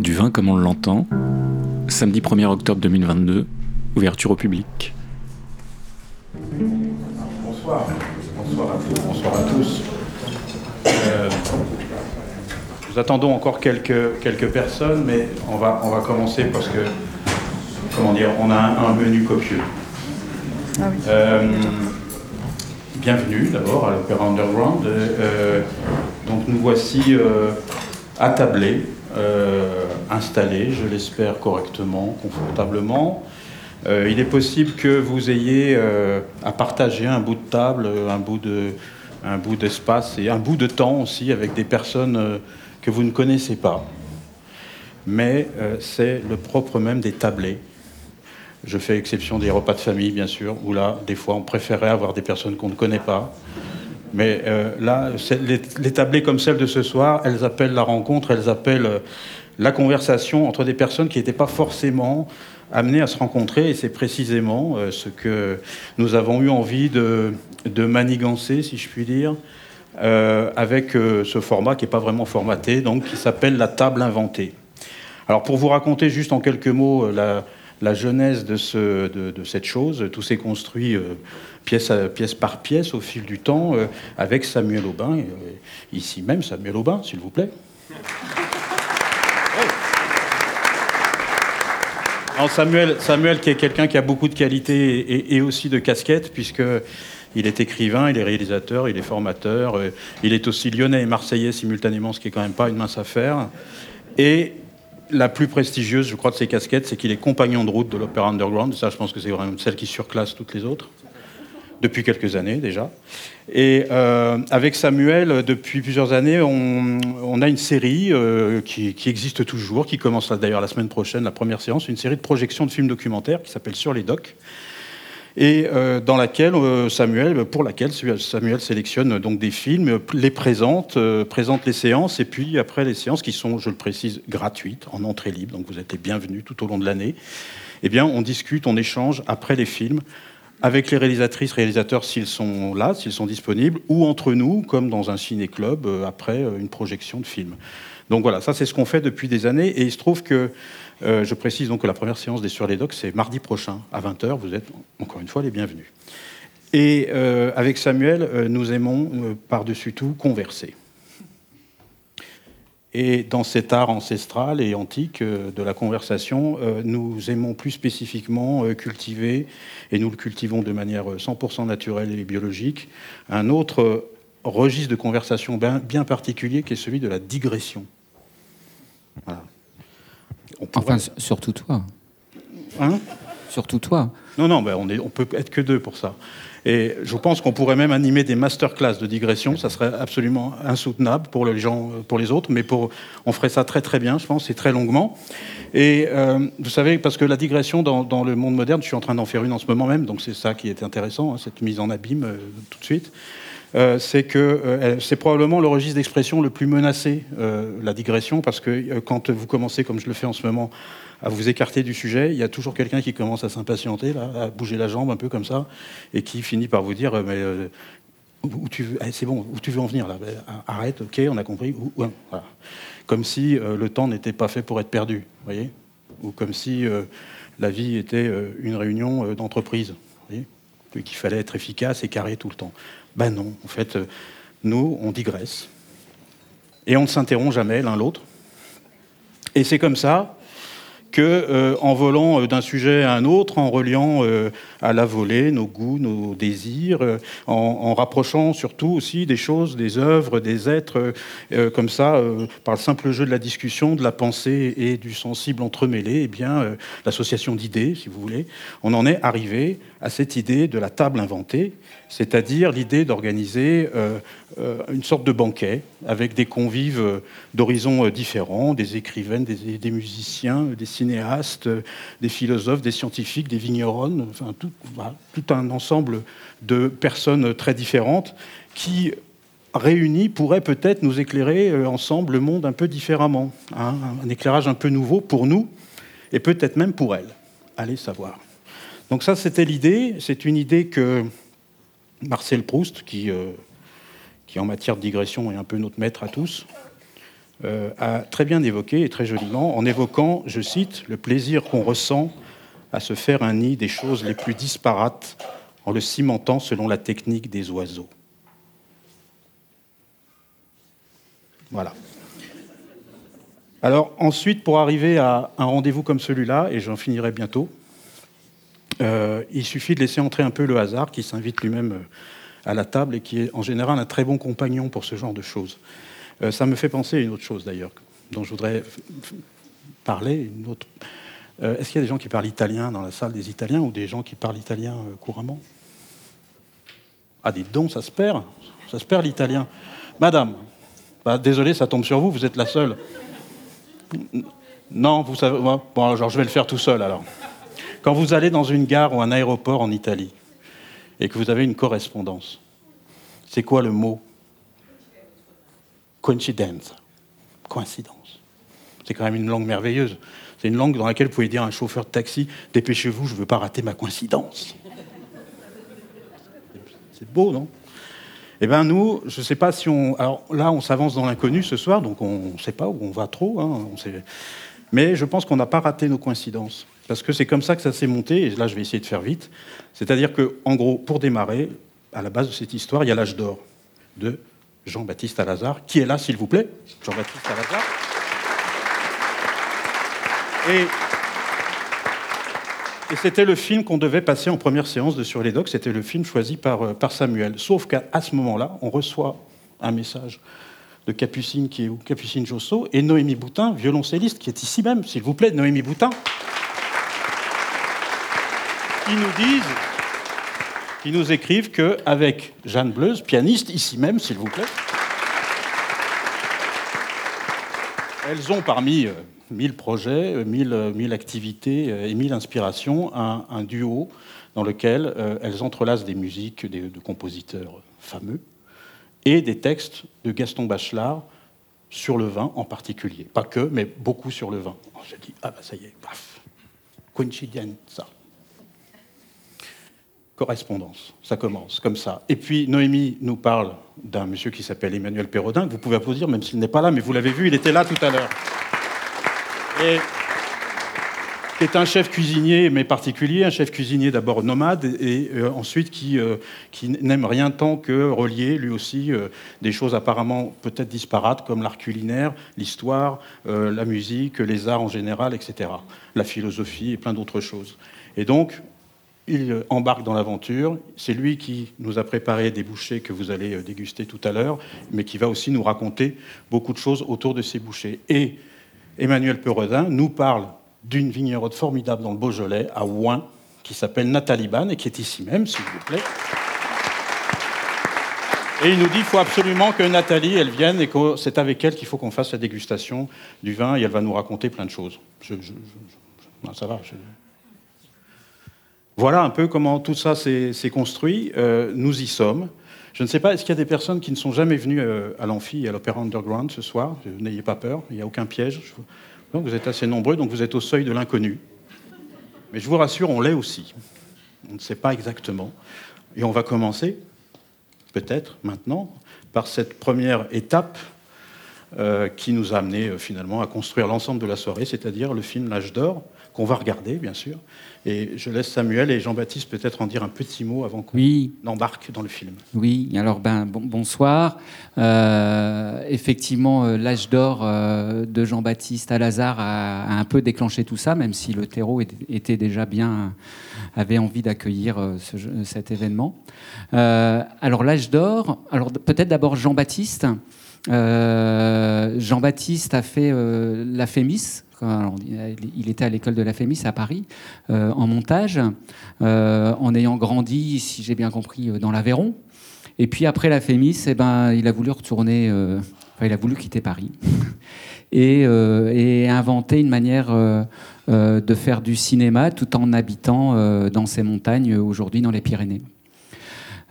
Du vin comme on l'entend, samedi 1er octobre 2022, ouverture au public. Bonsoir. Bonsoir à, tous. Bonsoir à tous. Euh, nous attendons encore quelques, quelques personnes, mais on va, on va commencer parce que, comment dire, on a un, un menu copieux. Ah oui. Euh, bienvenue d'abord à l'Opéra Underground. Euh, donc nous voici euh, attablés, euh, installés, je l'espère correctement, confortablement. Euh, il est possible que vous ayez à partager un bout de table, un bout de un bout d'espace et un bout de temps aussi avec des personnes que vous ne connaissez pas. Mais c'est le propre même des tablés. Je fais exception des repas de famille, bien sûr, où là, des fois, on préférait avoir des personnes qu'on ne connaît pas. Mais euh, là, les, les tablés comme celle de ce soir, elles appellent la rencontre, elles appellent euh, la conversation entre des personnes qui n'étaient pas forcément amenées à se rencontrer. Et c'est précisément euh, ce que nous avons eu envie de, de manigancer, si je puis dire, avec ce format qui n'est pas vraiment formaté, donc qui s'appelle la table inventée. Alors pour vous raconter juste en quelques mots la, la genèse de, ce- de- de cette chose, tout s'est construit euh, pièce, par pièce au fil du temps euh, avec Samuel Aubin, euh, ici même Samuel Aubin, s'il vous plaît. Alors Samuel, Samuel qui est quelqu'un qui a beaucoup de qualités et, et aussi de casquettes, puisque il est écrivain, il est réalisateur, il est formateur, il est aussi lyonnais et marseillais simultanément, ce qui est quand même pas une mince affaire. Et la plus prestigieuse, je crois, de ses casquettes, c'est qu'il est compagnon de route de l'Opéra Underground. Ça, je pense que c'est vraiment celle qui surclasse toutes les autres, depuis quelques années déjà. Et euh, avec Samuel, depuis plusieurs années, on, a une série euh, qui, qui existe toujours, qui commence d'ailleurs la semaine prochaine, la première séance, une série de projections de films documentaires qui s'appelle Sur les docs et euh, dans laquelle euh, Samuel, pour laquelle Samuel sélectionne donc des films, les présente, euh, présente les séances, et puis après les séances qui sont, je le précise, gratuites, en entrée libre, donc vous êtes les bienvenus tout au long de l'année. Eh bien, on discute, on échange après les films avec les réalisatrices, réalisateurs s'ils sont là, s'ils sont disponibles, ou entre nous, comme dans un ciné-club, euh, après euh, une projection de film. Donc voilà, ça c'est ce qu'on fait depuis des années, et il se trouve que euh, je précise donc que la première séance des Sur les Docs, c'est mardi prochain à 20h. Vous êtes encore une fois les bienvenus. Et euh, avec Samuel, euh, nous aimons par-dessus tout converser. Et dans cet art ancestral et antique de la conversation, nous aimons plus spécifiquement cultiver, et nous le cultivons de manière euh, 100% naturelle et biologique, un autre registre de conversation bien particulier qui est celui de la digression. Voilà. On pourrait- Enfin, surtout toi. Hein? Surtout toi. Non, non, ben on, est, on peut être que deux pour ça. Et je pense qu'on pourrait même animer des masterclass de digression. Ça serait absolument insoutenable pour les gens, pour les autres, mais pour, on ferait ça très très bien, je pense, et très longuement. Et euh, vous savez, parce que la digression dans, dans le monde moderne, je suis en train d'en faire une en ce moment même, donc c'est ça qui est intéressant, hein, cette mise en abîme euh, tout de suite. Euh, c'est que euh, c'est probablement le registre d'expression le plus menacé, euh, la digression, parce que quand vous commencez, comme je le fais en ce moment, à vous écarter du sujet, il y a toujours quelqu'un qui commence à s'impatienter, à bouger la jambe un peu comme ça, et qui finit par vous dire mais où eh, c'est bon, où tu veux en venir là Ben, Arrête, ok, on a compris. Comme si le temps n'était pas fait pour être perdu, voyez? Ou comme si la vie était une réunion d'entreprise, qu'il fallait être efficace et carré tout le temps. Ben non, en fait, euh, nous, on digresse. Et on ne s'interrompt jamais l'un l'autre. Et c'est comme ça que, euh, en volant euh, d'un sujet à un autre, en reliant à la volée nos goûts, nos désirs, en, en rapprochant surtout aussi des choses, des œuvres, des êtres, comme ça, par le simple jeu de la discussion, de la pensée et du sensible entremêlé, eh bien, l'association d'idées, si vous voulez, on en est arrivé à cette idée de la table inventée, c'est-à-dire l'idée d'organiser euh, euh, une sorte de banquet avec des convives euh, d'horizons différents, des écrivaines, des, musiciens, des cinéastes, des philosophes, des scientifiques, des vigneronnes, enfin tout, un ensemble de personnes très différentes qui réunis pourraient peut-être nous éclairer ensemble le monde un peu différemment, hein, un éclairage un peu nouveau pour nous et peut-être même pour elles. Allez savoir. Donc ça, c'était l'idée. C'est une idée que Marcel Proust, qui, euh, en matière de digression est un peu notre maître à tous, euh, a très bien évoqué, et très joliment, en évoquant, je cite, le plaisir qu'on ressent à se faire un nid des choses les plus disparates en le cimentant selon la technique des oiseaux. Voilà. Alors ensuite, pour arriver à un rendez-vous comme celui-là, et j'en finirai bientôt, euh, il suffit de laisser entrer un peu le hasard qui s'invite lui-même euh, à la table et qui est en général un très bon compagnon pour ce genre de choses. Euh, ça me fait penser à une autre chose d'ailleurs, dont je voudrais parler. Une autre... Est-ce qu'il y a des gens qui parlent italien dans la salle des Italiens ou des gens qui parlent italien couramment? Ah, dites donc, ça se perd. Ça se perd l'italien. Madame, bah, désolé, ça tombe sur vous, vous êtes la seule. Non, vous savez. Bon, alors je vais le faire tout seul alors. Quand vous allez dans une gare ou un aéroport en Italie et que vous avez une correspondance, c'est quoi le mot Coincidence. Coïncidence. C'est quand même une langue merveilleuse. C'est une langue dans laquelle vous pouvez dire à un chauffeur de taxi Dépêchez-vous, je ne veux pas rater ma coïncidence. C'est beau, non? Eh bien, nous, je ne sais pas si on. Alors là, on s'avance dans l'inconnu ce soir, donc on ne sait pas où on va trop. Hein. Mais je pense qu'on n'a pas raté nos coïncidences. Parce que c'est comme ça que ça s'est monté, et là je vais essayer de faire vite. C'est-à-dire que, en gros, pour démarrer, à la base de cette histoire, il y a l'âge d'or de Jean-Baptiste Alazard, qui est là, s'il vous plaît. Jean-Baptiste Alazard. Et, c'était le film qu'on devait passer en première séance de Sur les Docs, c'était le film choisi par, euh, par Samuel. Sauf qu'à ce moment-là, on reçoit un message de Capucine, qui est où? Capucine Josso, et Noémie Boutin, violoncelliste, qui est ici même, s'il vous plaît, Noémie Boutin. Ils nous disent, ils nous écrivent qu'avec Jeanne Bleuze, pianiste, ici même, s'il vous plaît, elles ont parmi euh, mille projets, euh, mille, mille activités euh, et mille inspirations un, duo dans lequel elles entrelacent des musiques de compositeurs fameux et des textes de Gaston Bachelard sur le vin en particulier. Pas que, mais beaucoup sur le vin. Je dis, ah bah ça y est, paf, ça correspondance. Ça commence comme ça. Et puis Noémie nous parle d'un monsieur qui s'appelle Emmanuel Perrodin, que vous pouvez applaudir même s'il n'est pas là, mais vous l'avez vu, il était là tout à l'heure. Et qui est un chef cuisinier, mais particulier, un chef cuisinier d'abord nomade, et euh, ensuite qui, euh, qui n'aime rien tant que relier, lui aussi, euh, des choses apparemment peut-être disparates, comme l'art culinaire, l'histoire, la musique, les arts en général, etc. La philosophie et plein d'autres choses. Et donc, il embarque dans l'aventure. C'est lui qui nous a préparé des bouchées que vous allez euh, déguster tout à l'heure, mais qui va aussi nous raconter beaucoup de choses autour de ces bouchées. Et Emmanuel Peredin nous parle d'une vigneronne formidable dans le Beaujolais, à Ouin, qui s'appelle Nathalie Ban et qui est ici même, s'il vous plaît. Et il nous dit qu'il faut absolument que Nathalie, elle vienne et que c'est avec elle qu'il faut qu'on fasse la dégustation du vin et elle va nous raconter plein de choses. Ça va. Voilà un peu comment tout ça s'est construit. Euh, nous y sommes. Je ne sais pas, est-ce qu'il y a des personnes qui ne sont jamais venues euh, à l'amphi et à l'Opéra Underground ce soir? N'ayez pas peur, il n'y a aucun piège. Donc vous êtes assez nombreux, donc vous êtes au seuil de l'inconnu. Mais je vous rassure, on l'est aussi. On ne sait pas exactement. Et on va commencer, peut-être maintenant, par cette première étape euh, qui nous a amené finalement à construire l'ensemble de la soirée, c'est-à-dire le film L'âge d'or, qu'on va regarder, bien sûr. Et je laisse Samuel et Jean-Baptiste peut-être en dire un petit mot avant qu'on embarque dans le film. Oui, alors ben, bonsoir. Euh, effectivement, euh, l'âge d'or euh, de Jean-Baptiste à Lazare a, un peu déclenché tout ça, même si le terreau était déjà bien, avait envie d'accueillir cet événement. alors l'âge d'or, alors peut-être d'abord Jean-Baptiste. Jean-Baptiste a fait la Fémis, il était à l'école de la Fémis à Paris, euh, en montage, euh, en ayant grandi, si j'ai bien compris, euh, dans l'Aveyron. Et puis après la Fémis, eh ben, il a voulu retourner, il a voulu quitter Paris et, et inventer une manière de faire du cinéma tout en habitant dans ces montagnes aujourd'hui dans les Pyrénées.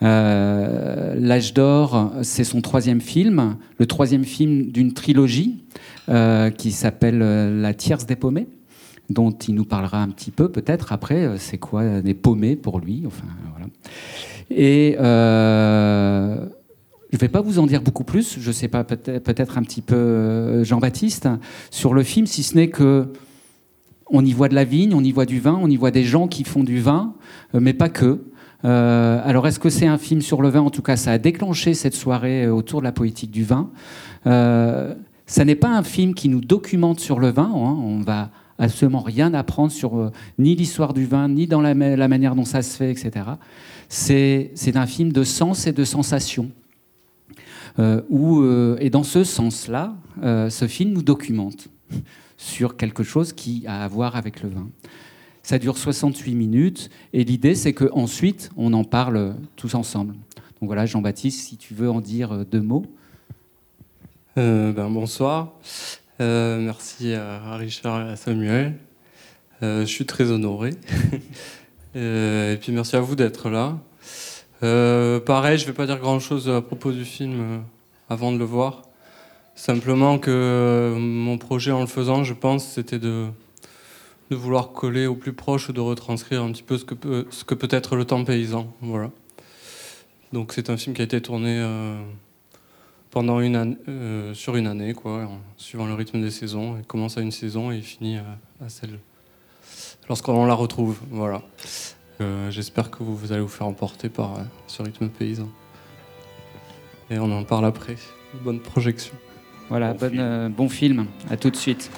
L'âge d'or, c'est son troisième film, le troisième film d'une trilogie euh, qui s'appelle euh, La tierce des paumés, dont il nous parlera un petit peu peut-être après. Euh, c'est quoi des paumés pour lui enfin, voilà. Et Je ne vais pas vous en dire beaucoup plus, je ne sais pas, peut-être un petit peu Jean-Baptiste, sur le film, si ce n'est que on y voit de la vigne, on y voit du vin, on y voit des gens qui font du vin, mais pas que. alors, est-ce que c'est un film sur le vin? En tout cas, ça a déclenché cette soirée autour de la politique du vin. ça n'est pas un film qui nous documente sur le vin. Hein. On va absolument rien apprendre sur euh, ni l'histoire du vin, ni dans la, manière dont ça se fait, etc. C'est un film de sens et de sensation. Euh, euh, et dans ce sens-là, ce film nous documente sur quelque chose qui a à voir avec le vin. Ça dure 68 minutes et l'idée c'est qu'ensuite on en parle tous ensemble. Donc voilà, Jean-Baptiste, si tu veux en dire deux mots. ben, bonsoir. Euh, merci à Richard et à Samuel. Euh, je suis très honoré. Euh, et puis merci à vous d'être là. pareil, je ne vais pas dire grand-chose à propos du film avant de le voir. Simplement que mon projet en le faisant, je pense, c'était de, vouloir coller au plus proche, de retranscrire un petit peu ce que peut, ce que peut être le temps paysan. Voilà. Donc c'est un film qui a été tourné pendant une année, euh, sur une année, quoi, suivant le rythme des saisons. Il commence à une saison et il finit à, celle lorsqu'on la retrouve. Voilà. Euh, j'espère que vous, allez vous faire emporter par euh, ce rythme paysan. Et on en parle après. Bonne projection. Voilà, bon, film. bon film. À tout de suite.